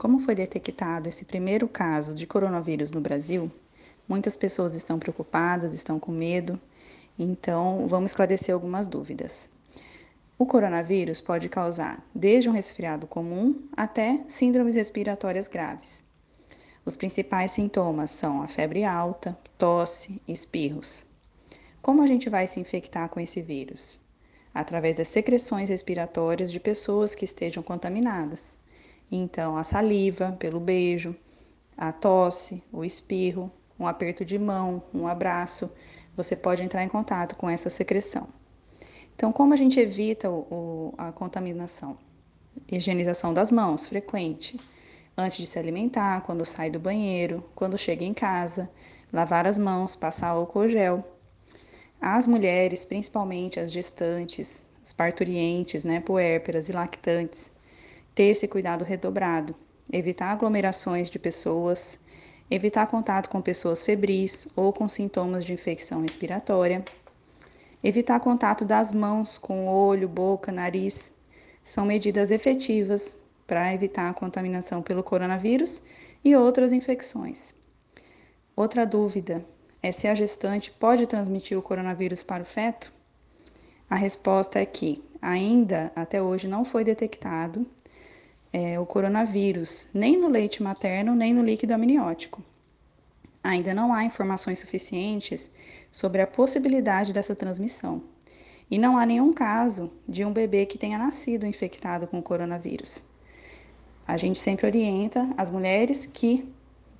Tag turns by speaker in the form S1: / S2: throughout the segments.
S1: Como foi detectado esse primeiro caso de coronavírus no Brasil, muitas pessoas estão preocupadas, estão com medo, então vamos esclarecer algumas dúvidas. O coronavírus pode causar desde um resfriado comum até síndromes respiratórias graves. Os principais sintomas são a febre alta, tosse espirros. Como a gente vai se infectar com esse vírus? Através das secreções respiratórias de pessoas que estejam contaminadas. Então, a saliva, pelo beijo, a tosse, o espirro, um aperto de mão, um abraço, você pode entrar em contato com essa secreção. Então, como a gente evita o, o, a contaminação? Higienização das mãos, frequente. Antes de se alimentar, quando sai do banheiro, quando chega em casa, lavar as mãos, passar álcool gel. As mulheres, principalmente as gestantes, as parturientes, né, puérperas e lactantes, ter esse cuidado redobrado, evitar aglomerações de pessoas, evitar contato com pessoas febris ou com sintomas de infecção respiratória, evitar contato das mãos com olho, boca, nariz, são medidas efetivas para evitar a contaminação pelo coronavírus e outras infecções. Outra dúvida é se a gestante pode transmitir o coronavírus para o feto? A resposta é que ainda até hoje não foi detectado é, o coronavírus, nem no leite materno, nem no líquido amniótico. Ainda não há informações suficientes sobre a possibilidade dessa transmissão. E não há nenhum caso de um bebê que tenha nascido infectado com o coronavírus. A gente sempre orienta as mulheres que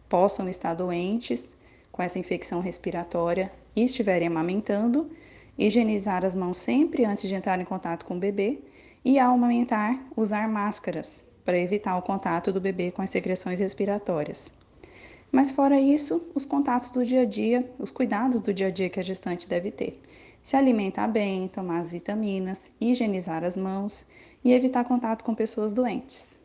S1: possam estar doentes com essa infecção respiratória e estiverem amamentando, higienizar as mãos sempre antes de entrar em contato com o bebê e, ao amamentar, usar máscaras para evitar o contato do bebê com as secreções respiratórias. Mas fora isso, os contatos do dia a dia, os cuidados do dia a dia que a gestante deve ter. Se alimentar bem, tomar as vitaminas, higienizar as mãos e evitar contato com pessoas doentes.